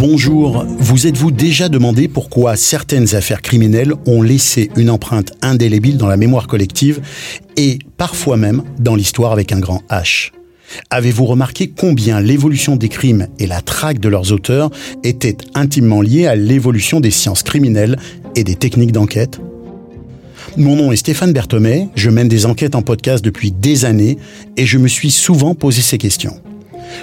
Bonjour, vous êtes-vous déjà demandé pourquoi certaines affaires criminelles ont laissé une empreinte indélébile dans la mémoire collective et parfois même dans l'histoire avec un grand H? Avez-vous remarqué combien l'évolution des crimes et la traque de leurs auteurs étaient intimement liées à l'évolution des sciences criminelles et des techniques d'enquête? Mon nom est Stéphane Berthomé, je mène des enquêtes en podcast depuis des années et je me suis souvent posé ces questions.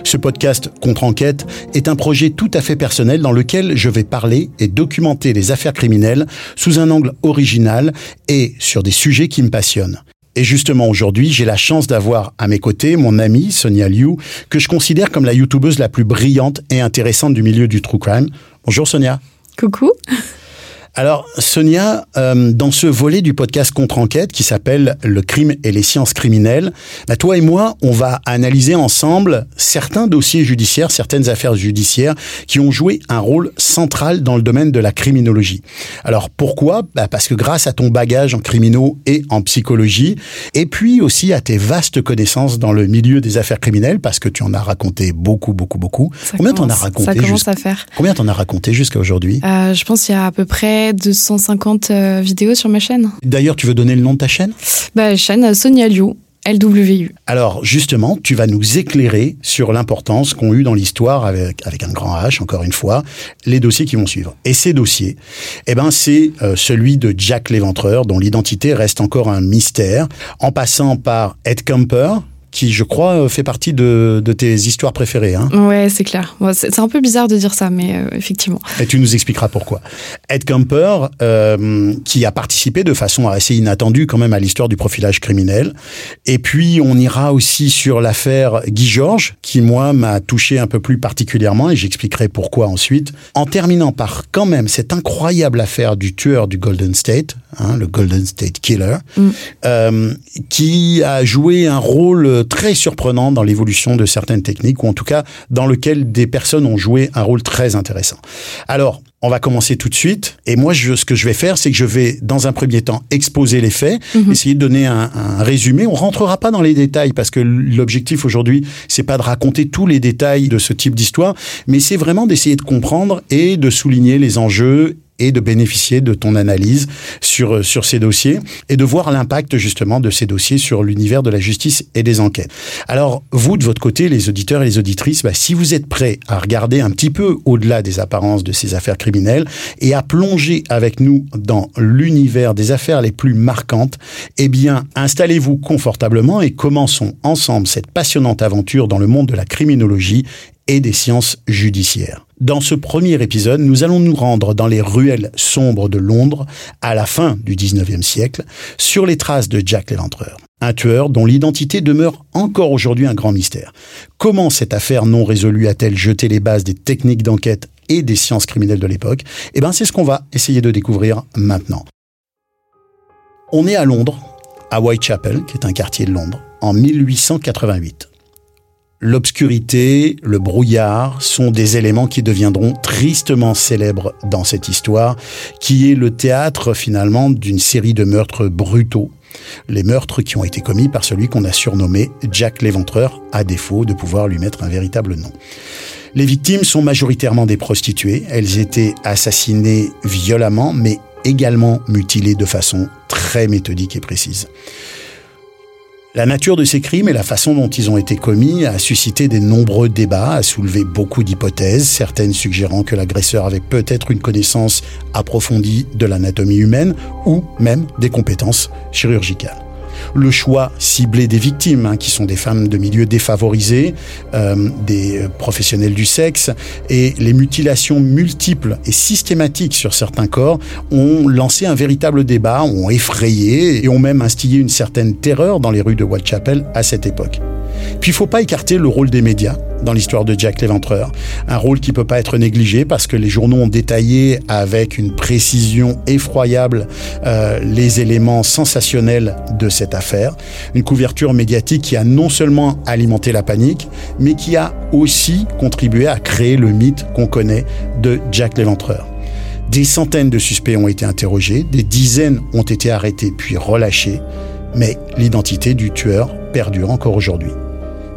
Ce podcast Contre-enquête est un projet tout à fait personnel dans lequel je vais parler et documenter les affaires criminelles sous un angle original et sur des sujets qui me passionnent. Et justement aujourd'hui, j'ai la chance d'avoir à mes côtés mon amie Sonia Liu, que je considère comme la youtubeuse la plus brillante et intéressante du milieu du true crime. Bonjour Sonia. Coucou. Alors, Sonia, euh, dans ce volet du podcast Contre-enquête qui s'appelle Le crime et les sciences criminelles, bah, toi et moi, on va analyser ensemble certains dossiers judiciaires, certaines affaires judiciaires qui ont joué un rôle central dans le domaine de la criminologie. Alors, pourquoi? Bah, Parce que grâce à ton bagage en criminaux et en psychologie, et puis aussi à tes vastes connaissances dans le milieu des affaires criminelles, parce que tu en as raconté beaucoup, beaucoup, beaucoup. combien t'en as raconté Ça commence à faire. Combien t'en as raconté jusqu'à aujourd'hui? Euh, Je pense qu'il y a à peu près 250 euh, vidéos sur ma chaîne. D'ailleurs, tu veux donner le nom de ta chaîne? Bah, Chaîne Sonia Liu. LWU. Alors justement, tu vas nous éclairer sur l'importance qu'ont eu dans l'histoire avec avec un grand H encore une fois les dossiers qui vont suivre. Et ces dossiers, eh ben c'est euh, celui de Jack l'Éventreur dont l'identité reste encore un mystère, en passant par Ed Kemper qui, je crois, euh, fait partie de, tes histoires préférées. Hein ouais, c'est clair. c'est un peu bizarre de dire ça, mais euh, effectivement. Et tu nous expliqueras pourquoi. Ed Kemper, euh, qui a participé de façon assez inattendue quand même à l'histoire du profilage criminel. Et puis, on ira aussi sur l'affaire Guy Georges, qui, moi, m'a touché un peu plus particulièrement, et j'expliquerai pourquoi ensuite. En terminant par quand même cette incroyable affaire du tueur du Golden State, hein, le Golden State Killer, mm. qui a joué un rôle très surprenant dans l'évolution de certaines techniques, ou en tout cas dans lequel des personnes ont joué un rôle très intéressant. Alors, on va commencer tout de suite. Et moi, je, ce que je vais faire, c'est que je vais, dans un premier temps, exposer les faits, mhm. essayer de donner un, un, résumé. On rentrera pas dans les détails parce que l'objectif aujourd'hui, c'est pas de raconter tous les détails de ce type d'histoire, mais c'est vraiment d'essayer de comprendre et de souligner les enjeux et de bénéficier de ton analyse sur, sur ces dossiers et de voir l'impact justement de ces dossiers sur l'univers de la justice et des enquêtes. Alors, vous, de votre côté, les auditeurs et les auditrices, bah, si vous êtes prêts à regarder un petit peu au-delà des apparences de ces affaires criminelles et à plonger avec nous dans l'univers des affaires les plus marquantes, eh bien, installez-vous confortablement et commençons ensemble cette passionnante aventure dans le monde de la criminologie et des sciences judiciaires. Dans ce premier épisode, nous allons nous rendre dans les ruelles sombres de Londres à la fin du 19e siècle, sur les traces de Jack l'Éventreur, un tueur dont l'identité demeure encore aujourd'hui un grand mystère. Comment cette affaire non résolue a-t-elle jeté les bases des techniques d'enquête et des sciences criminelles de l'époque? Eh bien, c'est ce qu'on va essayer de découvrir maintenant. On est à Londres, à Whitechapel, qui est un quartier de Londres, en 1888 l'obscurité, le brouillard sont des éléments qui deviendront tristement célèbres dans cette histoire, qui est le théâtre finalement d'une série de meurtres brutaux. Les meurtres qui ont été commis par celui qu'on a surnommé Jack l'Éventreur, à défaut de pouvoir lui mettre un véritable nom. Les victimes sont majoritairement des prostituées. Elles étaient assassinées violemment, mais également mutilées de façon très méthodique et précise. La nature de ces crimes et la façon dont ils ont été commis a suscité des nombreux débats, a soulevé beaucoup d'hypothèses, certaines suggérant que l'agresseur avait peut-être une connaissance approfondie de l'anatomie humaine ou même des compétences chirurgicales le choix ciblé des victimes, hein, qui sont des femmes de milieux défavorisés, euh, des euh, professionnels du sexe, et les mutilations multiples et systématiques sur certains corps ont lancé un véritable débat, ont effrayé et ont même instillé une certaine terreur dans les rues de Whitechapel à cette époque. Puis il faut pas écarter le rôle des médias dans l'histoire de Jack l'Éventreur. Un rôle qui peut pas être négligé parce que les journaux ont détaillé avec une précision effroyable euh, les éléments sensationnels de cette affaire. Une couverture médiatique qui a non seulement alimenté la panique, mais qui a aussi contribué à créer le mythe qu'on connaît de Jack l'Éventreur. Des centaines de suspects ont été interrogés, des dizaines ont été arrêtés puis relâchés, mais l'identité du tueur perdure encore aujourd'hui.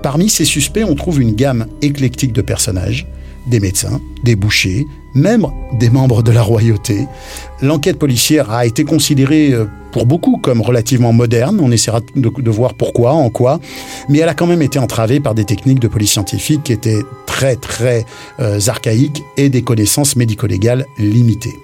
Parmi ces suspects, on trouve une gamme éclectique de personnages, des médecins, des bouchers, même des membres de la royauté. L'enquête policière a été considérée euh, pour beaucoup comme relativement moderne, on essaiera de, voir pourquoi, en quoi, mais elle a quand même été entravée par des techniques de police scientifique qui étaient très très euh, archaïques et des connaissances médico-légales limitées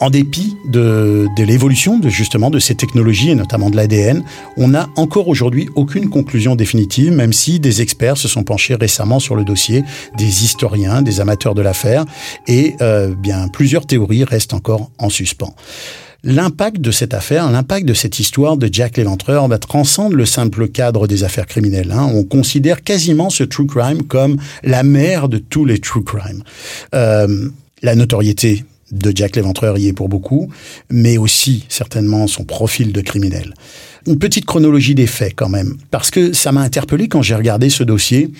en dépit de, de l'évolution de justement de ces technologies et notamment de l'ADN, on n'a encore aujourd'hui aucune conclusion définitive, même si des experts se sont penchés récemment sur le dossier, des historiens, des amateurs de l'affaire, et euh, bien plusieurs théories restent encore en suspens. L'impact de cette affaire, l'impact de cette histoire de Jack l'Éventreur va transcende le simple cadre des affaires criminelles. Hein. On considère quasiment ce true crime comme la mère de tous les true crime. Euh, la notoriété de Jack l'Éventreur y est pour beaucoup, mais aussi certainement son profil de criminel. Une petite chronologie des faits quand même, parce que ça m'a interpellé quand j'ai regardé ce dossier.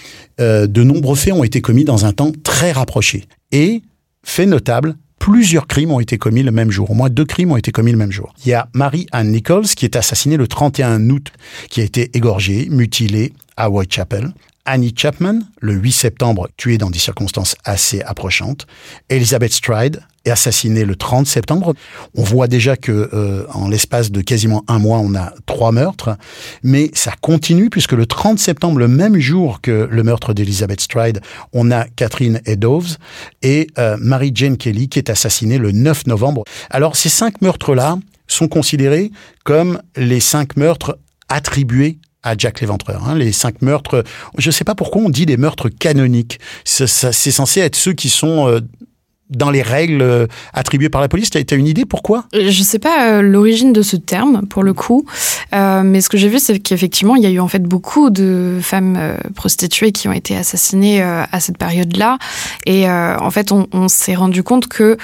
Euh, de nombreux faits ont été commis dans un temps très rapproché. Et, fait notable, plusieurs crimes ont été commis le même jour. Au moins deux crimes ont été commis le même jour. Il y a Mary Ann Nichols qui est assassinée le 31 août, qui a été égorgée, mutilée à Whitechapel. Annie Chapman, le 8 septembre, tuée dans des circonstances assez approchantes. Elizabeth Stride, assassinée le 30 septembre. On voit déjà que euh, en l'espace de quasiment un mois, on a trois meurtres, mais ça continue puisque le 30 septembre, le même jour que le meurtre d'Elizabeth Stride, on a Catherine Eddowes et euh, Mary Jane Kelly qui est assassinée le 9 novembre. Alors ces cinq meurtres-là sont considérés comme les cinq meurtres attribués à Jack l'Éventreur. Hein. Les cinq meurtres, je ne sais pas pourquoi on dit des meurtres canoniques. C'est censé être ceux qui sont euh, dans les règles euh, attribuées par la police. Tu as, une idée pourquoi? Je sais pas euh, l'origine de ce terme pour le coup, euh, mais ce que j'ai vu c'est qu'effectivement il y a eu en fait beaucoup de femmes prostituées qui ont été assassinées à cette période-là, et en fait on, s'est rendu compte que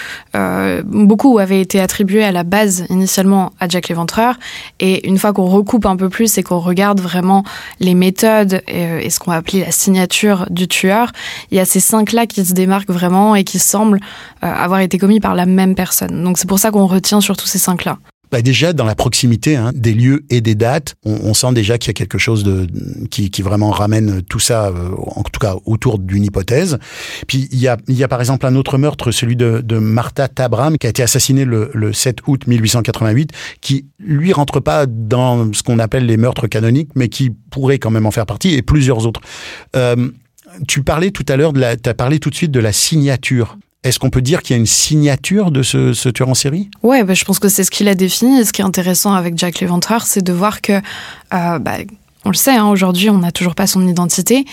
beaucoup avaient été attribuées à la base initialement à Jack l'Éventreur, et une fois qu'on recoupe un peu plus et qu'on regarde vraiment les méthodes et, et ce qu'on va appeler la signature du tueur, il y a ces cinq là qui se démarquent vraiment et qui semblent euh, avoir été commis par la même personne. Donc c'est pour ça qu'on retient surtout ces cinq-là. Bah déjà dans la proximité hein, des lieux et des dates, on, sent déjà qu'il y a quelque chose de qui, vraiment ramène tout ça, euh, en tout cas autour d'une hypothèse. Puis il y a, par exemple un autre meurtre, celui de, de Martha Tabram, qui a été assassinée le, le 7 août 1888, qui lui rentre pas dans ce qu'on appelle les meurtres canoniques, mais qui pourrait quand même en faire partie, et plusieurs autres. Euh, tu parlais tout à l'heure, tu as parlé tout de suite de la signature. Est-ce qu'on peut dire qu'il y a une signature de ce, tueur en série? Ouais, bah, je pense que c'est ce qu'il a défini. Et ce qui est intéressant avec Jack l'Éventreur, c'est de voir que, euh, bah, on le sait, hein, aujourd'hui, on n'a toujours pas son identité.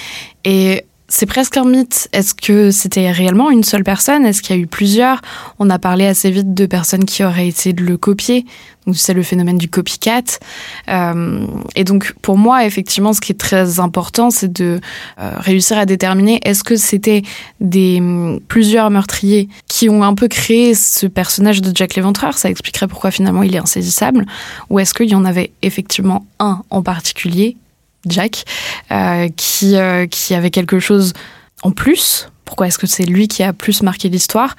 Et c'est presque un mythe. Est-ce que c'était réellement une seule personne? Est-ce qu'il y a eu plusieurs? On a parlé assez vite de personnes qui auraient essayé de le copier. Donc c'est le phénomène du copycat. Euh, et donc pour moi, effectivement, ce qui est très important, c'est de euh, réussir à déterminer est-ce que c'était des hum, plusieurs meurtriers qui ont un peu créé ce personnage de Jack l'Éventreur. Ça expliquerait pourquoi finalement il est insaisissable. Ou est-ce qu'il y en avait effectivement un en particulier Jack, euh, qui, euh, qui avait quelque chose en plus. Pourquoi est-ce que c'est lui qui a plus marqué l'histoire?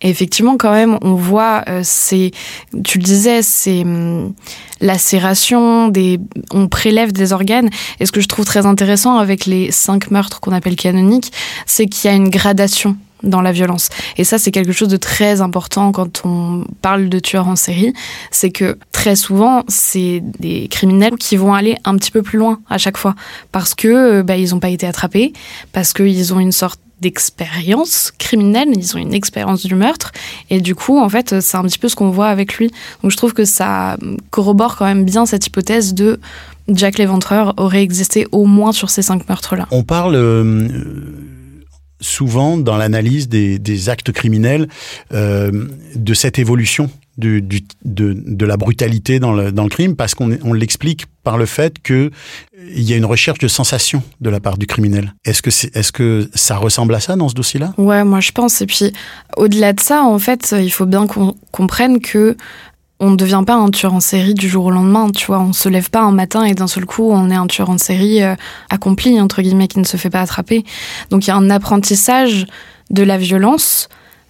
Et effectivement, quand même, on voit, euh, c'est, tu le disais, c'est hum, lacération, des, on prélève des organes. Et ce que je trouve très intéressant avec les cinq meurtres qu'on appelle canoniques, c'est qu'il y a une gradation dans la violence. Et ça, c'est quelque chose de très important quand on parle de tueurs en série. C'est que très souvent, c'est des criminels qui vont aller un petit peu plus loin à chaque fois. Parce que euh, bah, ils n'ont pas été attrapés, parce qu'ils ont une sorte d'expérience criminelle, ils ont une expérience du meurtre, et du coup, en fait, c'est un petit peu ce qu'on voit avec lui. Donc je trouve que ça corrobore quand même bien cette hypothèse de Jack l'Éventreur aurait existé au moins sur ces cinq meurtres-là. On parle... Euh, souvent dans l'analyse des, actes criminels euh, de cette évolution de, la brutalité dans le, crime parce qu'on on l'explique par le fait que il y a une recherche de sensation de la part du criminel. Est-ce que est-ce que ça ressemble à ça dans ce dossier-là? Ouais, moi je pense. Et puis au-delà de ça, en fait, il faut bien qu'on comprenne que on ne devient pas un tueur en série du jour au lendemain, tu vois. On se lève pas un matin et d'un seul coup, on est un tueur en série euh, accompli, entre guillemets, qui ne se fait pas attraper. Donc il y a un apprentissage de la violence.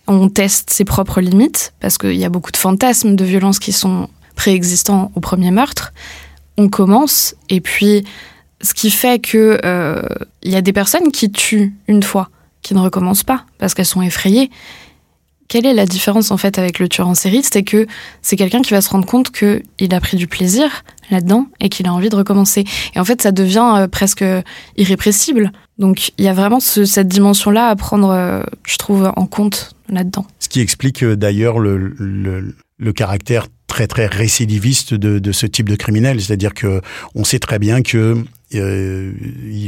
On teste ses propres limites, parce qu'il y a beaucoup de fantasmes de violence qui sont préexistants au premier meurtre. On commence, et puis ce qui fait que euh, il y a des personnes qui tuent une fois qui ne recommencent pas parce qu'elles sont effrayées. Quelle est la différence en fait avec le tueur en série? C'est que c'est quelqu'un qui va se rendre compte qu'il a pris du plaisir là-dedans et qu'il a envie de recommencer. Et en fait, ça devient euh, presque irrépressible. Donc il y a vraiment cette dimension-là à prendre, euh, je trouve, en compte là-dedans. Ce qui explique euh, d'ailleurs le, le, le, caractère très très récidiviste de, de ce type de criminel, c'est-à-dire que on sait très bien que euh,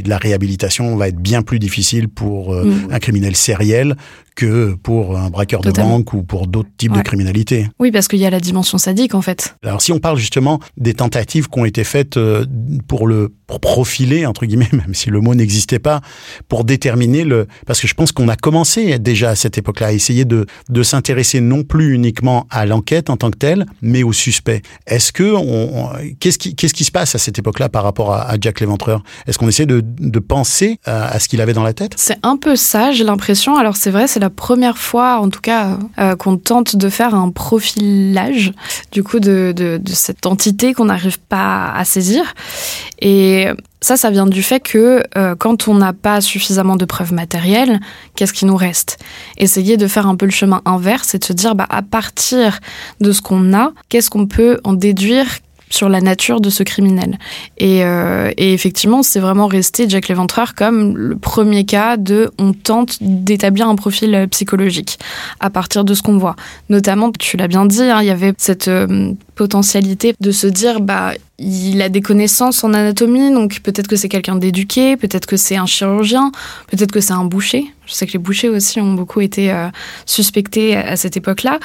la réhabilitation va être bien plus difficile pour euh, mm. un criminel sériel que pour un braqueur de banque ou pour d'autres types de criminalité. Oui, parce qu'il y a la dimension sadique en fait. Alors si on parle justement des tentatives qui ont été faites euh, pour le pour profiler entre guillemets, même si le mot n'existait pas, pour déterminer le parce que je pense qu'on a commencé déjà à cette époque-là à essayer de de s'intéresser non plus uniquement à l'enquête en tant que telle, mais au suspect. Est-ce que on, qu'est-ce qui qu'est-ce qui se passe à cette époque-là par rapport à, à Jack Léventreur? Est-ce qu'on essaie de de penser à, à ce qu'il avait dans la tête? C'est un peu ça, j'ai l'impression. Alors c'est vrai, c'est la première fois, en tout cas, euh, qu'on tente de faire un profilage du coup de, cette entité qu'on n'arrive pas à saisir. Et ça, ça vient du fait que euh, quand on n'a pas suffisamment de preuves matérielles, qu'est-ce qui nous reste? Essayer de faire un peu le chemin inverse et de se dire, bah, à partir de ce qu'on a, qu'est-ce qu'on peut en déduire sur la nature de ce criminel. Et, euh, effectivement, c'est vraiment resté Jack Léventreur comme le premier cas de on tente d'établir un profil psychologique à partir de ce qu'on voit. Notamment, tu l'as bien dit, hein, il y avait cette euh, potentialité de se dire bah il a des connaissances en anatomie, donc peut-être que c'est quelqu'un d'éduqué, peut-être que c'est un chirurgien, peut-être que c'est un boucher. Je sais que les bouchers aussi ont beaucoup été euh, suspectés à cette époque-là.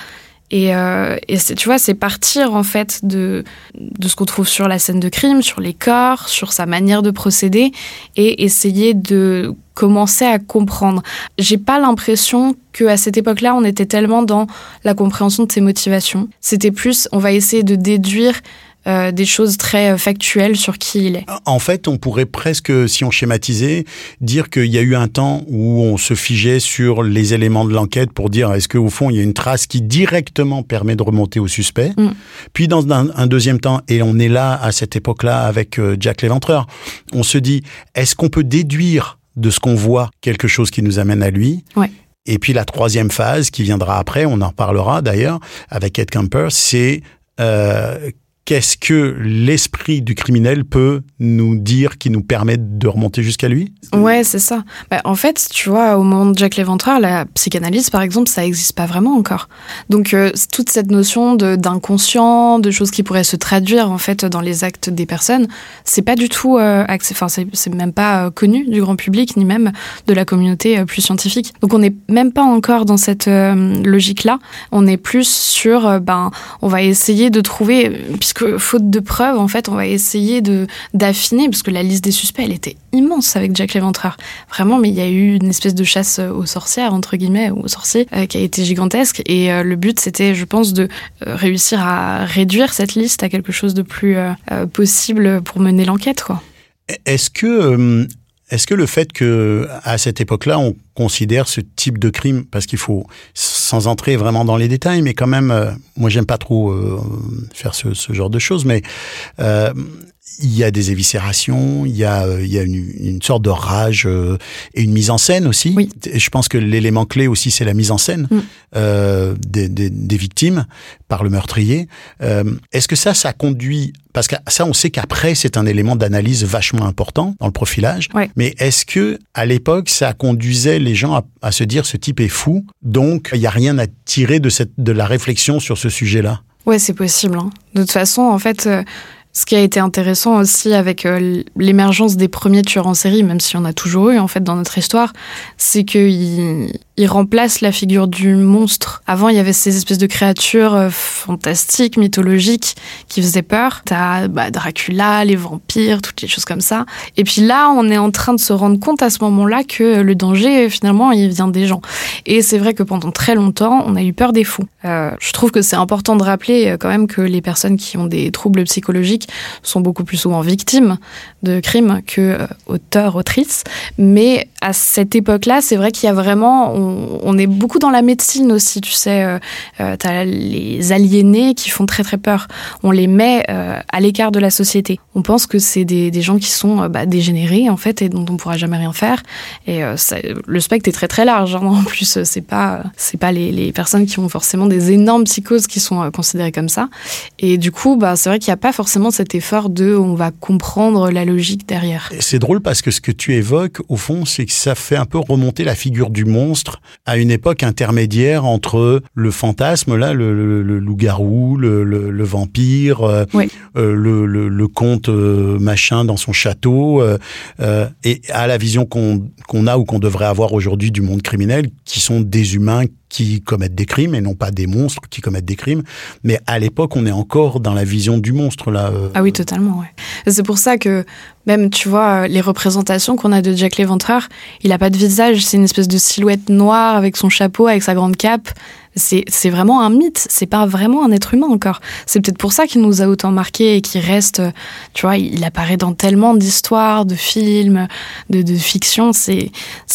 Et, euh, tu vois, c'est partir en fait de, de ce qu'on trouve sur la scène de crime, sur les corps, sur sa manière de procéder, et essayer de commencer à comprendre. J'ai pas l'impression que à cette époque-là, on était tellement dans la compréhension de ses motivations. C'était plus, on va essayer de déduire euh, des choses très euh, factuelles sur qui il est. En fait, on pourrait presque, si on schématisait, dire qu'il y a eu un temps où on se figeait sur les éléments de l'enquête pour dire est-ce qu'au fond il y a une trace qui directement permet de remonter au suspect? Mm. Puis dans un, deuxième temps, et on est là à cette époque-là avec euh, Jack Léventreur, on se dit est-ce qu'on peut déduire de ce qu'on voit quelque chose qui nous amène à lui? Ouais. Et puis la troisième phase qui viendra après, on en reparlera d'ailleurs avec Ed Camper, c'est euh, qu'est-ce que l'esprit du criminel peut nous dire qui nous permet de remonter jusqu'à lui? Ouais, c'est ça. Bah, en fait, tu vois, au moment de Jack Léventreur, la psychanalyse, par exemple, ça n'existe pas vraiment encore. Donc, euh, toute cette notion d'inconscient, de, choses qui pourraient se traduire, en fait, dans les actes des personnes, c'est pas du tout, euh, enfin, c'est même pas euh, connu du grand public, ni même de la communauté euh, plus scientifique. Donc, on n'est même pas encore dans cette logique-là. On est plus sur, ben, on va essayer de trouver, faute de preuves, en fait, on va essayer de d'affiner, parce que la liste des suspects, elle était immense avec Jack Léventreur. Vraiment, mais il y a eu une espèce de chasse aux sorcières, entre guillemets, ou aux sorciers, euh, qui a été gigantesque. Et euh, le but, c'était, je pense, de euh, réussir à réduire cette liste à quelque chose de plus possible pour mener l'enquête, quoi. Est-ce que est-ce que le fait que à cette époque-là, on considère ce type de crime, parce qu'il faut, sans entrer vraiment dans les détails, mais quand même, euh, moi j'aime pas trop euh, faire ce, genre de choses, mais euh, il y a des éviscérations, il y a, euh, il y a une, une sorte de rage euh, et une mise en scène aussi. Oui. Je pense que l'élément clé aussi, c'est la mise en scène mm. euh, des, des, des, victimes par le meurtrier. Euh, Est-ce que ça, ça conduit parce que ça, on sait qu'après, c'est un élément d'analyse vachement important dans le profilage. Ouais. Mais est-ce que à l'époque, ça conduisait les gens à, à, se dire ce type est fou, donc il n'y a rien à tirer de cette de la réflexion sur ce sujet-là? Ouais, c'est possible. Hein. De toute façon, en fait. Ce qui a été intéressant aussi avec euh, l'émergence des premiers tueurs en série, même si on a toujours eu en fait dans notre histoire, c'est qu'ils il remplace la figure du monstre. Avant, il y avait ces espèces de créatures euh, fantastiques, mythologiques, qui faisaient peur. T'as bah, Dracula, les vampires, toutes les choses comme ça. Et puis là, on est en train de se rendre compte à ce moment-là que le danger, finalement, il vient des gens. Et c'est vrai que pendant très longtemps, on a eu peur des fous. Euh, je trouve que c'est important de rappeler euh, quand même que les personnes qui ont des troubles psychologiques sont beaucoup plus souvent victimes de crimes que auteurs, autrices. Mais à cette époque-là, c'est vrai qu'il y a vraiment on, est beaucoup dans la médecine aussi, tu sais. Euh, euh tu as les aliénés qui font très très peur. On les met euh, à l'écart de la société. On pense que c'est des, gens qui sont bah, dégénérés en fait et dont on pourra jamais rien faire. Et le spectre est très très large. Hein. En plus, c'est pas c'est pas les, les, personnes qui ont forcément des énormes psychoses qui sont considérées comme ça. Et du coup, bah, c'est vrai qu'il n'y a pas forcément cet effort de on va comprendre la logique derrière. C'est drôle parce que ce que tu évoques, au fond, c'est que ça fait un peu remonter la figure du monstre à une époque intermédiaire entre le fantasme, là, le, loup-garou, le, vampire, euh, euh, le, comte euh, machin dans son château, et à la vision qu'on a ou qu'on devrait avoir aujourd'hui du monde criminel, qui sont des humains qui commettent des crimes et non pas des monstres qui commettent des crimes. Mais à l'époque, on est encore dans la vision du monstre là. Euh. Ah oui, totalement. Ouais. C'est pour ça que même tu vois les représentations qu'on a de Jack l'Éventreur, il a pas de visage, c'est une espèce de silhouette noire avec son chapeau, avec sa grande cape c'est vraiment un mythe, c'est pas vraiment un être humain encore. C'est peut-être pour ça qu'il nous a autant marqué et qu'il reste, tu vois, il apparaît dans tellement d'histoires, de films, de, de fiction. C'est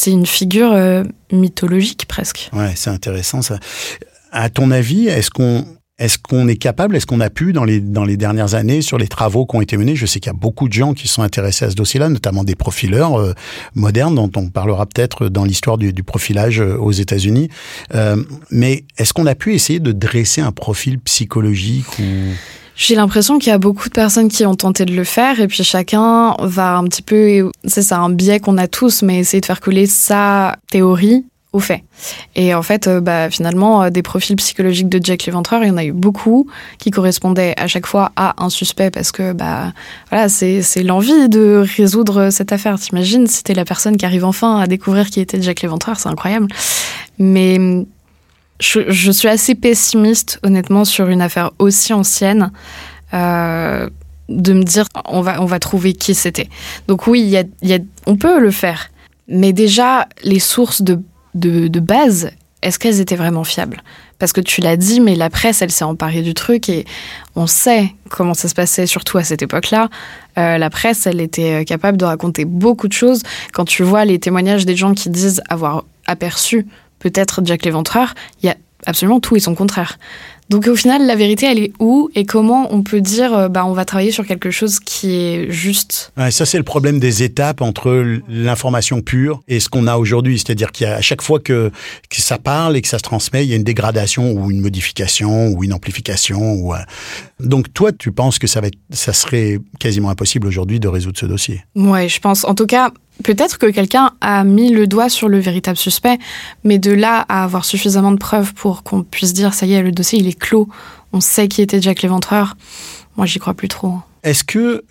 une figure euh, mythologique presque. Ouais, c'est intéressant ça. À ton avis, est-ce qu'on est-ce qu'on est capable, est-ce qu'on a pu dans les dans les dernières années sur les travaux qui ont été menés, je sais qu'il y a beaucoup de gens qui sont intéressés à ce dossier-là, notamment des profileurs euh, modernes dont on parlera peut-être dans l'histoire du, du, profilage euh, aux États-Unis. Euh, mais est-ce qu'on a pu essayer de dresser un profil psychologique ou? J'ai l'impression qu'il y a beaucoup de personnes qui ont tenté de le faire et puis chacun va un petit peu, c'est ça un biais qu'on a tous, mais essayer de faire coller sa théorie au fait. Et en fait, euh, bah, finalement, euh, des profils psychologiques de Jack l'Éventreur, il y en a eu beaucoup qui correspondaient à chaque fois à un suspect parce que bah, voilà, c'est l'envie de résoudre cette affaire. T'imagines si t'es la personne qui arrive enfin à découvrir qui était Jack l'Éventreur, c'est incroyable. Mais je, suis assez pessimiste, honnêtement, sur une affaire aussi ancienne. Euh, de me dire on va on va trouver qui c'était. Donc oui, y a, on peut le faire, mais déjà les sources de de, base, est-ce qu'elles étaient vraiment fiables? Parce que tu l'as dit, mais la presse, elle s'est emparée du truc et on sait comment ça se passait, surtout à cette époque-là. Euh, la presse, elle était capable de raconter beaucoup de choses. Quand tu vois les témoignages des gens qui disent avoir aperçu peut-être Jack l'Éventreur, il y a absolument tout et son contraire. Donc au final, la vérité, elle est où et comment on peut dire, euh, bah, on va travailler sur quelque chose qui est juste? Ouais, Ça, c'est le problème des étapes entre l'information pure et ce qu'on a aujourd'hui. C'est-à-dire qu'à chaque fois que, que, ça parle et que ça se transmet, il y a une dégradation ou une modification ou une amplification. Ou, euh, Donc toi, tu penses que ça, va être, ça serait quasiment impossible aujourd'hui de résoudre ce dossier? Ouais, je pense. En tout cas, Peut-être que quelqu'un a mis le doigt sur le véritable suspect, mais de là à avoir suffisamment de preuves pour qu'on puisse dire ça y est, le dossier il est clos, on sait qui était Jack l'Éventreur, moi j'y crois plus trop. Est-ce que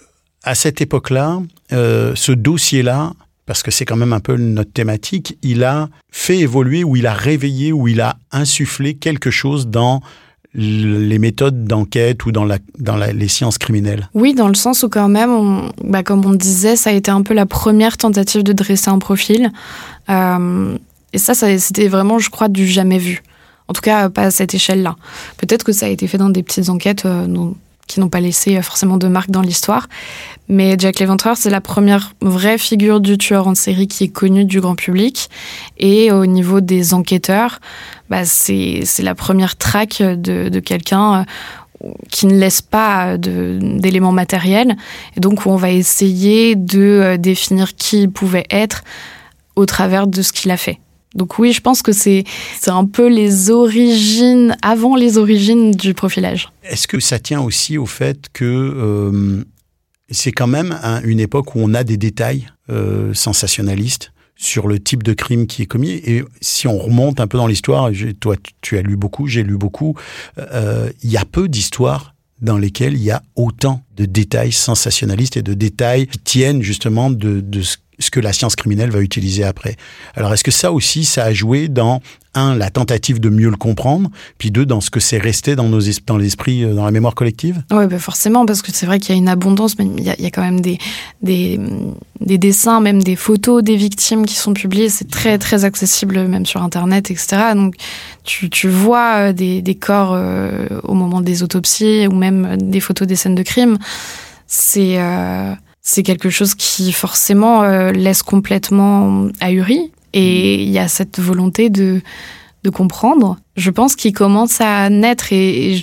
à cette époque-là, euh, ce dossier-là, parce que c'est quand même un peu notre thématique, il a fait évoluer ou il a réveillé ou il a insufflé quelque chose dans les méthodes d'enquête ou dans, la, dans les sciences criminelles Oui, dans le sens où quand même, bah, comme on disait, ça a été un peu la première tentative de dresser un profil. Euh, et ça, ça c'était vraiment, je crois, du jamais vu. En tout cas, pas à cette échelle-là. Peut-être que ça a été fait dans des petites enquêtes euh, qui n'ont pas laissé forcément de marque dans l'histoire. Mais Jack l'Éventreur, c'est la première vraie figure du tueur en série qui est connue du grand public. Et au niveau des enquêteurs, bah, c'est la première traque de, de quelqu'un euh, qui ne laisse pas d'éléments matériels. Et donc, on va essayer de euh, définir qui il pouvait être au travers de ce qu'il a fait. Donc oui, je pense que c'est un peu les origines, avant les origines du profilage. Est-ce que ça tient aussi au fait que euh, c'est quand même une époque où on a des détails euh, sensationnalistes sur le type de crime qui est commis? Et si on remonte un peu dans l'histoire, toi tu as lu beaucoup, j'ai lu beaucoup, euh, il y a peu d'histoires dans lesquelles il y a autant de détails sensationnalistes et de détails qui tiennent justement de, de ce ce que la science criminelle va utiliser après. Alors est-ce que ça aussi, ça a joué dans, un, la tentative de mieux le comprendre, puis deux, dans ce que c'est resté dans, nos dans l'esprit, euh, dans la mémoire collective? Oui, bah forcément, parce que c'est vrai qu'il y a une abondance, mais il y a, quand même des, des, des, dessins, même des photos des victimes qui sont publiées. C'est très, très accessible, même sur Internet, etc. Donc tu, tu vois euh, des, des corps euh, au moment des autopsies ou même des photos des scènes de crime. C'est... c'est quelque chose qui forcément euh, laisse complètement ahuri. Et il y a cette volonté de, de comprendre. Je pense qu'il commence à naître et,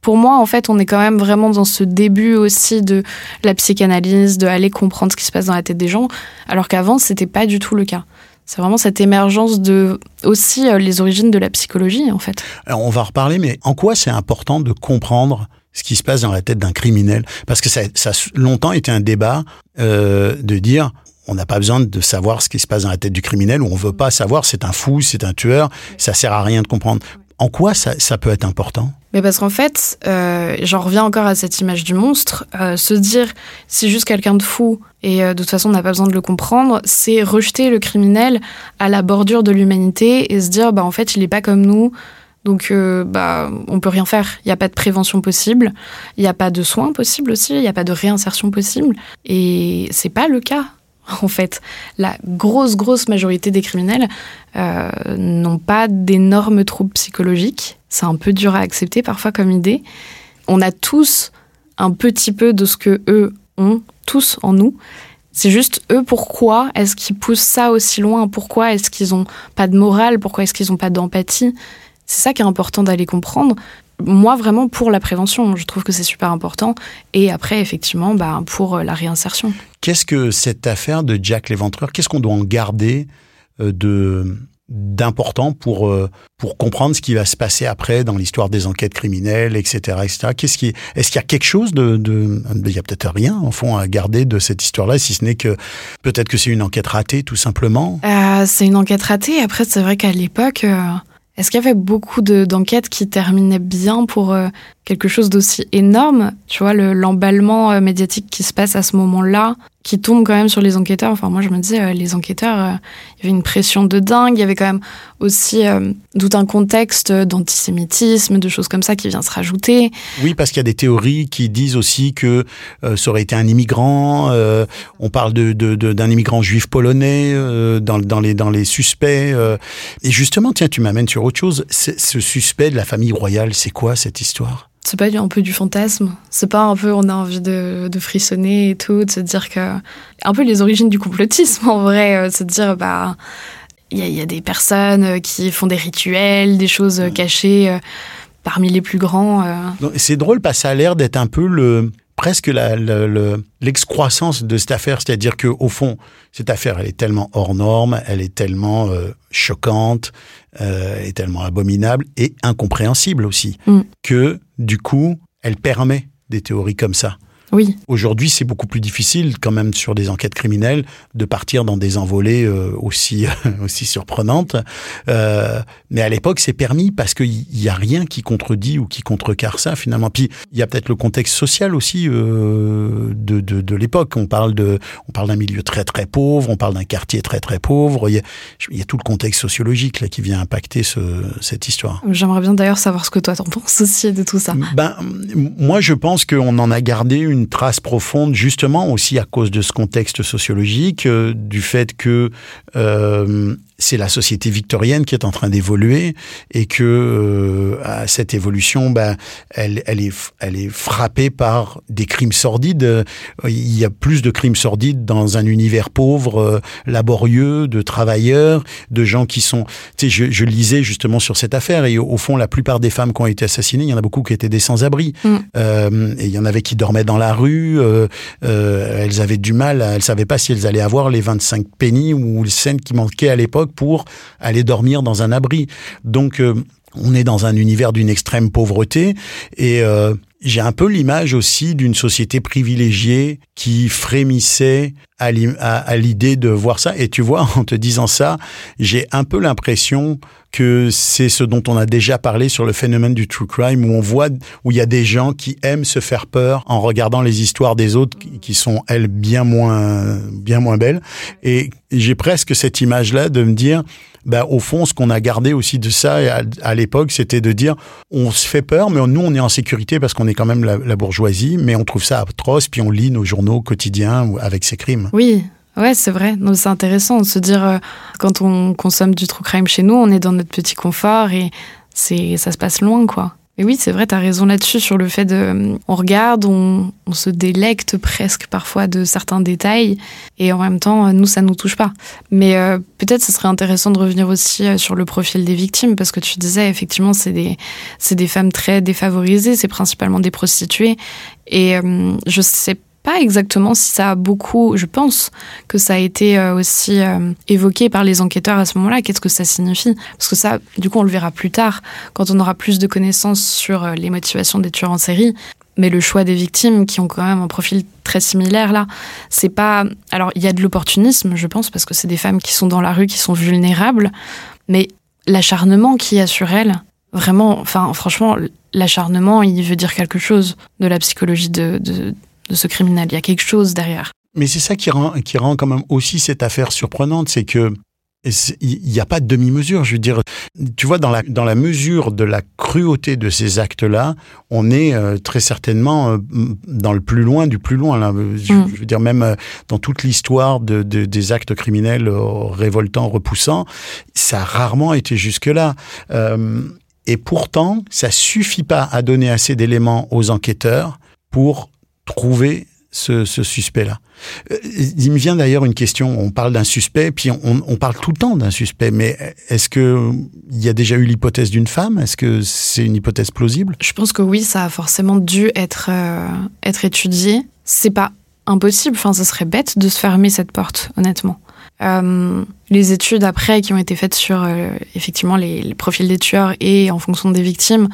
pour moi, en fait, on est quand même vraiment dans ce début aussi de la psychanalyse, de aller comprendre ce qui se passe dans la tête des gens, alors qu'avant, c'était pas du tout le cas. C'est vraiment cette émergence de aussi euh, les origines de la psychologie, en fait. Alors, on va reparler, mais en quoi c'est important de comprendre ce qui se passe dans la tête d'un criminel Parce que ça, ça, a longtemps été un débat euh, de dire on n'a pas besoin de savoir ce qui se passe dans la tête du criminel ou on veut pas savoir c'est un fou, c'est un tueur, ça sert à rien de comprendre. En quoi ça, peut être important? Mais parce qu'en fait, euh, j'en reviens encore à cette image du monstre. Euh, se dire c'est juste quelqu'un de fou et de toute façon on n'a pas besoin de le comprendre, c'est rejeter le criminel à la bordure de l'humanité et se dire bah en fait il n'est pas comme nous. Donc, bah, on peut rien faire. Il n'y a pas de prévention possible. Il n'y a pas de soins possibles aussi. Il n'y a pas de réinsertion possible. Et c'est pas le cas en fait. La grosse, grosse majorité des criminels euh, n'ont pas d'énormes troubles psychologiques. C'est un peu dur à accepter parfois comme idée. On a tous un petit peu de ce que eux ont, tous en nous. C'est juste eux, pourquoi est-ce qu'ils poussent ça aussi loin? Pourquoi est-ce qu'ils n'ont pas de morale? Pourquoi est-ce qu'ils n'ont pas d'empathie? C'est ça qui est important d'aller comprendre moi, vraiment pour la prévention, je trouve que c'est super important. Et après, effectivement, bah, pour euh, la réinsertion. Qu'est-ce que cette affaire de Jack l'Éventreur, qu'est-ce qu'on doit en garder euh, de d'important pour euh, pour comprendre ce qui va se passer après dans l'histoire des enquêtes criminelles, etc., etc. Qu'est-ce qui est-ce qu'il y a quelque chose de, de il y a peut-être rien en fond à garder de cette histoire-là, si ce n'est que peut-être que c'est une enquête ratée tout simplement? Euh, c'est une enquête ratée. Après, c'est vrai qu'à l'époque. Est-ce qu'il y avait beaucoup d'enquêtes qui terminaient bien pour quelque chose d'aussi énorme Tu vois, l'emballement médiatique qui se passe à ce moment-là, qui tombe quand même sur les enquêteurs. Enfin, moi, je me disais, euh, les enquêteurs, euh, il y avait une pression de dingue. Il y avait quand même aussi euh, tout un contexte d'antisémitisme, de choses comme ça qui vient se rajouter. Oui, parce qu'il y a des théories qui disent aussi que ça aurait été un immigrant. on parle de, d'un de, immigrant juif polonais dans, dans, les, dans les suspects. et justement, tiens, tu m'amènes sur autre chose. Ce suspect de la famille royale, c'est quoi cette histoire? C'est pas un peu du fantasme C'est pas un peu on a envie de, de, frissonner et tout, de se dire que. Un peu les origines du complotisme en vrai, euh, se dire bah. Il y, y, a des personnes euh, qui font des rituels, des choses cachées euh, parmi les plus grands. C'est drôle parce que ça a l'air d'être un peu le presque l'excroissance de cette affaire, c'est-à-dire que au fond, cette affaire, elle est tellement hors norme, elle est tellement choquante, euh, est tellement abominable et incompréhensible aussi, mm. que du coup, elle permet des théories comme ça. Oui. Aujourd'hui, c'est beaucoup plus difficile, quand même, sur des enquêtes criminelles, de partir dans des envolées euh, aussi aussi surprenantes. Euh, mais à l'époque, c'est permis parce qu'il y a rien qui contredit ou qui contrecarre ça finalement. Puis il y a peut-être le contexte social aussi euh, de, de, de l'époque. On parle de on parle d'un milieu très très pauvre, on parle d'un quartier très très pauvre. Il y, a, il y a, tout le contexte sociologique là qui vient impacter ce, cette histoire. J'aimerais bien d'ailleurs savoir ce que toi t'en penses aussi de tout ça. Ben moi, je pense qu'on en a gardé une une trace profonde, justement aussi à cause de ce contexte sociologique, euh, du fait que euh, c'est la société victorienne qui est en train d'évoluer et que euh, à cette évolution, ben, elle, elle, est, elle est frappée par des crimes sordides. Il y a plus de crimes sordides dans un univers pauvre, laborieux, de travailleurs, de gens qui sont. Tu sais, je, je, lisais justement sur cette affaire et au, fond, la plupart des femmes qui ont été assassinées, il y en a beaucoup qui étaient des sans-abri. Mm. Et il y en avait qui dormaient dans la rue. Euh, euh elles avaient du mal, elles savaient pas si elles allaient avoir les 25 pennies ou les scènes qui manquaient à l'époque pour aller dormir dans un abri. Donc euh, on est dans un univers d'une extrême pauvreté et j'ai un peu l'image aussi d'une société privilégiée qui frémissait à l'idée de voir ça. Et tu vois, en te disant ça, j'ai un peu l'impression que c'est ce dont on a déjà parlé sur le phénomène du true crime, où on voit, où il y a des gens qui aiment se faire peur en regardant les histoires des autres qui sont, elles, bien moins, bien moins belles. Et j'ai presque cette image-là de me dire, bah, au fond, ce qu'on a gardé aussi de ça à, l'époque, c'était de dire, on se fait peur, mais nous, on est en sécurité parce qu'on est quand même la, la bourgeoisie, mais on trouve ça atroce, puis on lit nos journaux quotidiens avec ces crimes. Oui, Ouais, c'est vrai. C'est intéressant de se dire, euh, quand on consomme du true crime chez nous, on est dans notre petit confort et ça se passe loin, quoi. Et oui, c'est vrai, tu as raison là-dessus sur le fait de. On regarde, on, se délecte presque parfois de certains détails, et en même temps, nous, ça nous touche pas. Mais euh, peut-être ce serait intéressant de revenir aussi euh, sur le profil des victimes, parce que tu disais, effectivement, c'est des, des femmes très défavorisées, c'est principalement des prostituées. Et euh, je sais pas pas exactement si ça a beaucoup, je pense que ça a été euh, aussi euh, évoqué par les enquêteurs à ce moment-là. Qu'est-ce que ça signifie? Parce que ça, du coup, on le verra plus tard, quand on aura plus de connaissances sur euh, les motivations des tueurs en série. Mais le choix des victimes, qui ont quand même un profil très similaire là, c'est pas. Alors, il y a de l'opportunisme, je pense, parce que c'est des femmes qui sont dans la rue, qui sont vulnérables. Mais l'acharnement qu'il y a sur elles, vraiment, enfin, franchement, l'acharnement, il veut dire quelque chose de la psychologie de, de de ce criminel. Il y a quelque chose derrière. Mais c'est ça qui rend, qui rend quand même aussi cette affaire surprenante, c'est que il n'y a pas de demi-mesure. Je veux dire, tu vois, dans la, dans la mesure de la cruauté de ces actes-là, on est euh, très certainement euh, dans le plus loin du plus loin. Là. Je, mm. veux dire, même euh, dans toute l'histoire de, des actes criminels révoltants, repoussants, ça a rarement été jusque-là. et pourtant, ça suffit pas à donner assez d'éléments aux enquêteurs pour trouver ce, suspect-là. Euh, il me vient d'ailleurs une question. On parle d'un suspect, puis on, parle tout le temps d'un suspect. Mais est-ce que il y a déjà eu l'hypothèse d'une femme? Est-ce que c'est une hypothèse plausible? Je pense que oui, ça a forcément dû être euh, être étudié. C'est pas impossible. Enfin, ce serait bête de se fermer cette porte, honnêtement. Euh, les études après qui ont été faites sur effectivement les, les profils des tueurs et en fonction des victimes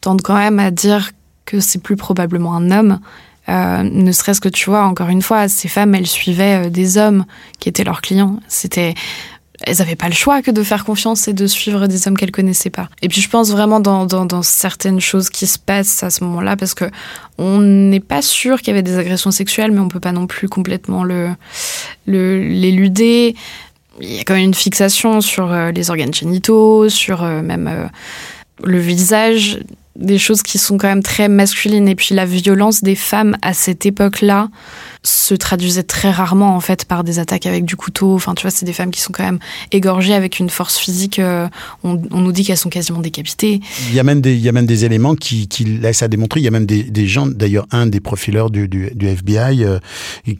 tendent quand même à dire que c'est plus probablement un homme euh, ne serait-ce que tu vois, encore une fois, ces femmes, elles suivaient euh, des hommes qui étaient leurs clients. C'était, elles n'avaient pas le choix que de faire confiance et de suivre des hommes qu'elles connaissaient pas. Et puis je pense vraiment dans, certaines choses qui se passent à ce moment-là, parce que on n'est pas sûr qu'il y avait des agressions sexuelles, mais on peut pas non plus complètement l'éluder. Il y a quand même une fixation sur euh, les organes génitaux, sur même le visage des choses qui sont quand même très masculines. Et puis la violence des femmes à cette époque-là se traduisait très rarement en fait par des attaques avec du couteau. Enfin, tu vois, c'est des femmes qui sont quand même égorgées avec une force physique. Euh, on, nous dit qu'elles sont quasiment décapitées. Il y a même des, il y a même des éléments qui, qui laissent à démontrer. Il y a même des, des gens, d'ailleurs, un des profileurs du, du, du FBI euh,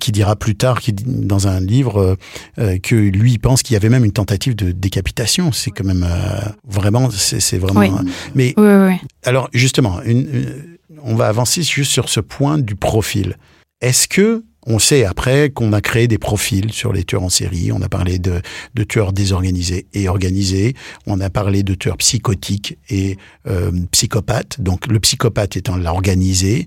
qui dira plus tard, qui, dans un livre, euh, que lui pense qu'il y avait même une tentative de décapitation. C'est quand même vraiment, c'est vraiment. Oui. Mais oui, oui, alors justement, une, on va avancer juste sur ce point du profil. Est-ce que on sait après qu'on a créé des profils sur les tueurs en série. On a parlé de, tueurs désorganisés et organisés. On a parlé de tueurs psychotiques et euh, psychopathes. Donc le psychopathe étant l'organisé,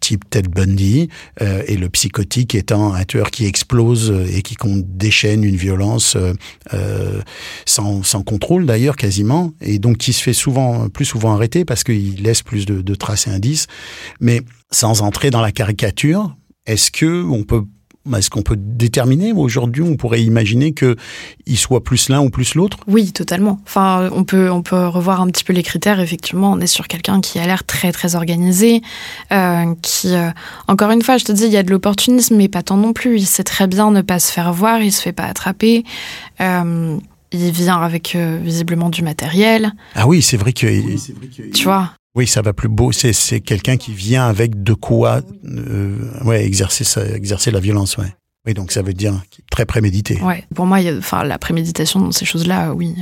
type Ted Bundy, euh, et le psychotique étant un tueur qui explose et qui déchaîne une violence euh, sans, contrôle d'ailleurs quasiment, et donc qui se fait souvent plus souvent arrêter parce qu'il laisse plus de, de traces et indices. Mais sans entrer dans la caricature, est-ce que on peut est-ce qu'on peut déterminer aujourd'hui On pourrait imaginer que il soit plus l'un ou plus l'autre? Oui, totalement. Enfin, on peut on peut revoir un petit peu les critères. Effectivement, on est sur quelqu'un qui a l'air très très organisé, euh, qui euh, encore une fois, je te dis, il y a de l'opportunisme, mais pas tant non plus. Il sait très bien ne pas se faire voir, il se fait pas attraper. Euh, il vient avec visiblement du matériel. Ah oui, c'est vrai que. Tu vois? Oui, ça va plus beau. C'est quelqu'un qui vient avec de quoi euh, ouais, exercer, exercer la violence. Ouais. Oui, donc ça veut dire très prémédité. Ouais, pour moi, enfin, la préméditation dans ces choses-là, oui.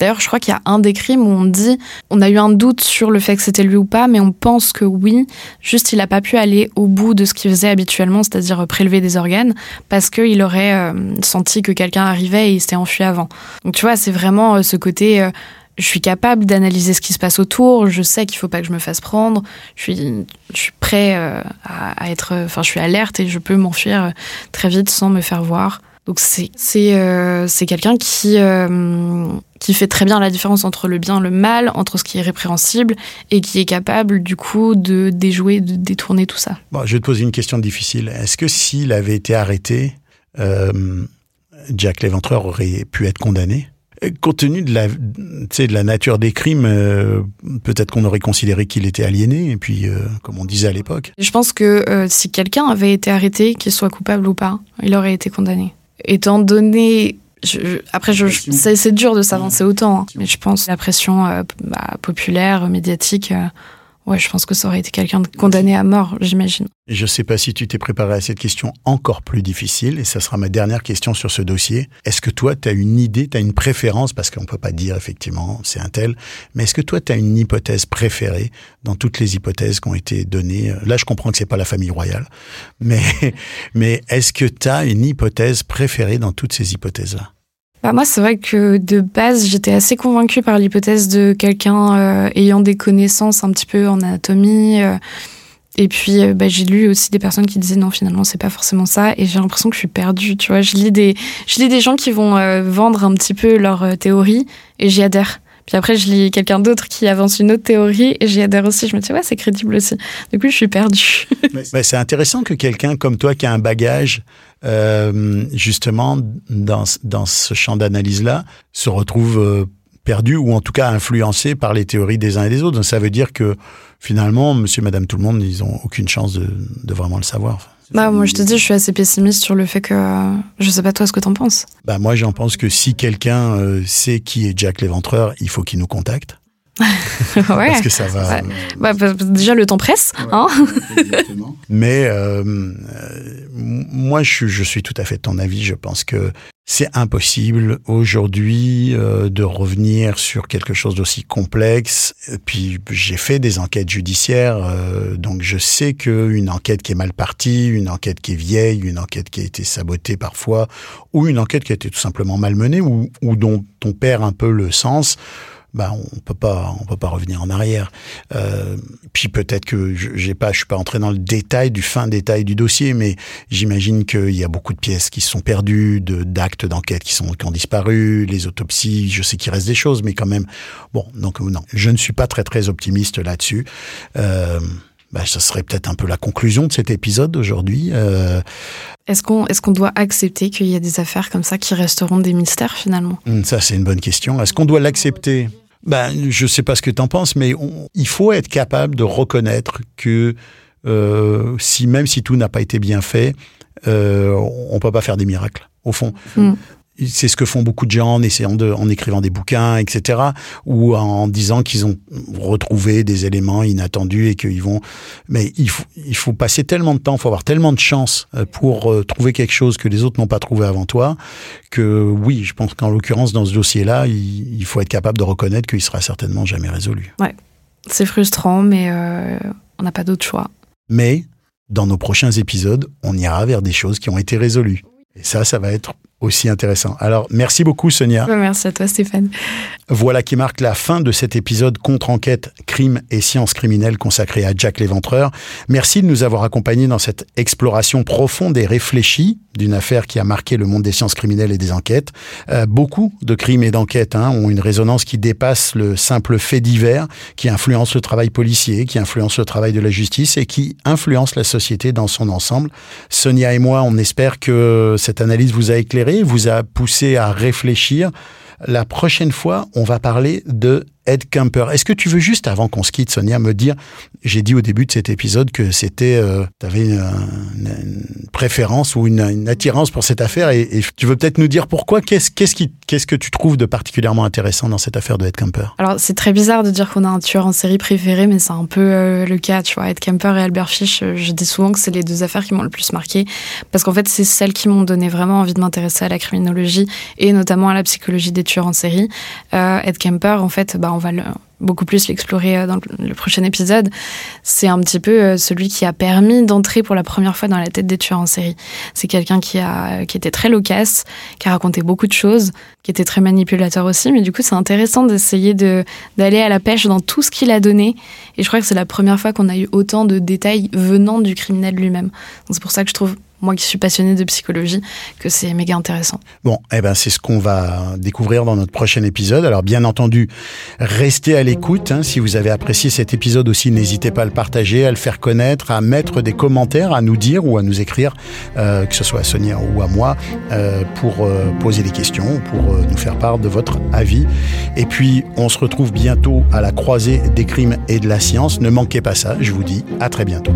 D'ailleurs, je crois qu'il y a un des crimes où on dit, on a eu un doute sur le fait que c'était lui ou pas, mais on pense que oui. Juste, il n'a pas pu aller au bout de ce qu'il faisait habituellement, c'est-à-dire prélever des organes, parce qu'il aurait euh, senti que quelqu'un arrivait et il s'était enfui avant. Donc, tu vois, c'est vraiment euh, ce côté je suis capable d'analyser ce qui se passe autour, je sais qu'il faut pas que je me fasse prendre, je suis, prêt euh, à, être, enfin, je suis alerte et je peux m'enfuir euh, très vite sans me faire voir. Donc c'est euh, quelqu'un qui qui fait très bien la différence entre le bien et le mal, entre ce qui est répréhensible et qui est capable du coup de déjouer, de détourner tout ça. Bon, je vais te poser une question difficile. Est-ce que s'il avait été arrêté, Jack Léventreur aurait pu être condamné? Compte tenu de la, de la nature des crimes, euh, peut-être qu'on aurait considéré qu'il était aliéné, et puis, euh, comme on disait à l'époque. Je pense que euh, si quelqu'un avait été arrêté, qu'il soit coupable ou pas, il aurait été condamné. Étant donné après, je, c'est dur de s'avancer autant, hein, mais je pense la pression bah, populaire, médiatique, ouais, je pense que ça aurait été quelqu'un condamné à mort, j'imagine. Je ne sais pas si tu t'es préparé à cette question encore plus difficile, et ça sera ma dernière question sur ce dossier. Est-ce que toi, tu as une idée, tu as une préférence, parce qu'on ne peut pas dire effectivement c'est un tel, mais est-ce que toi, tu as une hypothèse préférée dans toutes les hypothèses qui ont été données? Là, je comprends que c'est pas la famille royale, mais, mais est-ce que tu as une hypothèse préférée dans toutes ces hypothèses-là? Bah moi, c'est vrai que de base, j'étais assez convaincue par l'hypothèse de quelqu'un euh, ayant des connaissances un petit peu en anatomie. Euh, et puis, euh, bah, j'ai lu aussi des personnes qui disaient non, finalement, c'est pas forcément ça. Et j'ai l'impression que je suis perdue. Tu vois, je lis des, je lis des gens qui vont vendre un petit peu leur théorie et j'y adhère. Puis après, je lis quelqu'un d'autre qui avance une autre théorie et j'y adhère aussi. Je me dis, ouais, c'est crédible aussi. Du coup, je suis perdue. c'est intéressant que quelqu'un comme toi qui a un bagage, euh, justement, dans, dans ce champ d'analyse-là, se retrouve euh, perdu ou en tout cas influencé par les théories des uns et des autres. Donc ça veut dire que finalement, monsieur, madame, tout le monde, ils ont aucune chance de, de vraiment le savoir. Bah, moi, je te dis, je suis assez pessimiste sur le fait que. Je sais pas toi ce que t'en penses. Bah, moi, j'en pense que si quelqu'un euh, sait qui est Jack l'éventreur, il faut qu'il nous contacte. ouais. Parce que ça va. Bah, bah, déjà, le temps presse. hein Mais euh, euh, moi, je, je, suis tout à fait de ton avis. Je pense que c'est impossible aujourd'hui euh, de revenir sur quelque chose d'aussi complexe. Puis j'ai fait des enquêtes judiciaires, euh, donc je sais qu'une enquête qui est mal partie, une enquête qui est vieille, une enquête qui a été sabotée parfois, ou une enquête qui a été tout simplement malmenée, ou, ou dont on perd un peu le sens, bah on peut pas on peut pas revenir en arrière. Euh, puis peut-être que j'ai pas je suis pas entré dans le détail du fin détail du dossier, mais j'imagine qu'il y a beaucoup de pièces qui se sont perdues, de d'actes d'enquête qui sont qui ont disparu, les autopsies. Je sais qu'il reste des choses, mais quand même bon donc non, je ne suis pas très très optimiste là-dessus. Euh, bah, ça serait peut-être un peu la conclusion de cet épisode d'aujourd'hui. Euh... Est-ce qu'on est qu'on doit accepter qu'il y a des affaires comme ça qui resteront des mystères finalement? Hum, Ça, c'est une bonne question. Est-ce qu'on doit l'accepter? Ben, je sais pas ce que tu en penses, mais il faut être capable de reconnaître que euh, si même si tout n'a pas été bien fait, euh, on peut pas faire des miracles. Au fond, mm c'est ce que font beaucoup de gens en essayant de, en écrivant des bouquins, etc., ou en disant qu'ils ont retrouvé des éléments inattendus et qu'ils vont. Mais il faut, il faut passer tellement de temps, il faut avoir tellement de chance euh, pour euh, trouver quelque chose que les autres n'ont pas trouvé avant toi, que oui, je pense qu'en l'occurrence dans ce dossier-là, il, faut être capable de reconnaître qu'il sera certainement jamais résolu. Ouais, c'est frustrant, mais euh, on n'a pas d'autre choix. Mais dans nos prochains épisodes, on ira vers des choses qui ont été résolues. Et ça, ça va être aussi intéressant. Alors, merci beaucoup, Sonia. Merci à toi, Stéphane. Voilà qui marque la fin de cet épisode contre-enquête crime et sciences criminelles consacré à Jack l'Éventreur. Merci de nous avoir accompagnés dans cette exploration profonde et réfléchie d'une affaire qui a marqué le monde des sciences criminelles et des enquêtes. Euh, beaucoup de crimes et d'enquêtes hein, ont une résonance qui dépasse le simple fait divers, qui influence le travail policier, qui influence le travail de la justice et qui influence la société dans son ensemble. Sonia et moi, on espère que cette analyse vous a éclairé, vous a poussé à réfléchir. La prochaine fois, on va parler de Ed Kemper. Est-ce que tu veux juste, avant qu'on se quitte, Sonia, me dire, j'ai dit au début de cet épisode que c'était, euh, tu avais une, préférence ou une, attirance pour cette affaire, et, tu veux peut-être nous dire pourquoi? Qu'est-ce que tu trouves de particulièrement intéressant dans cette affaire de Ed Kemper? Alors c'est très bizarre de dire qu'on a un tueur en série préféré, mais c'est un peu euh, le cas. Tu vois, Ed Kemper et Albert Fish, euh, je dis souvent que c'est les deux affaires qui m'ont le plus marqué, parce qu'en fait c'est celles qui m'ont donné vraiment envie de m'intéresser à la criminologie et notamment à la psychologie des tueurs en série. Ed Kemper, en fait, bah on va beaucoup plus l'explorer euh, dans le prochain épisode, c'est un petit peu euh, celui qui a permis d'entrer pour la première fois dans la tête des tueurs en série. C'est quelqu'un qui a qui était très loquace, qui a raconté beaucoup de choses, qui était très manipulateur aussi, mais du coup c'est intéressant d'essayer de d'aller à la pêche dans tout ce qu'il a donné. Et je crois que c'est la première fois qu'on a eu autant de détails venant du criminel lui-même. C'est pour ça que je trouve moi qui suis passionnée de psychologie, que c'est méga intéressant. Bon, eh ben c'est ce qu'on va découvrir dans notre prochain épisode. Alors bien entendu, restez à l'écoute. Hein. Si vous avez apprécié cet épisode aussi, n'hésitez pas à le partager, à le faire connaître, à mettre des commentaires, à nous dire ou à nous écrire, euh, que ce soit à Sonia ou à moi, euh, pour euh, poser des questions, pour nous faire part de votre avis. Et puis, on se retrouve bientôt à la croisée des crimes et de la science. Ne manquez pas ça. Je vous dis à très bientôt.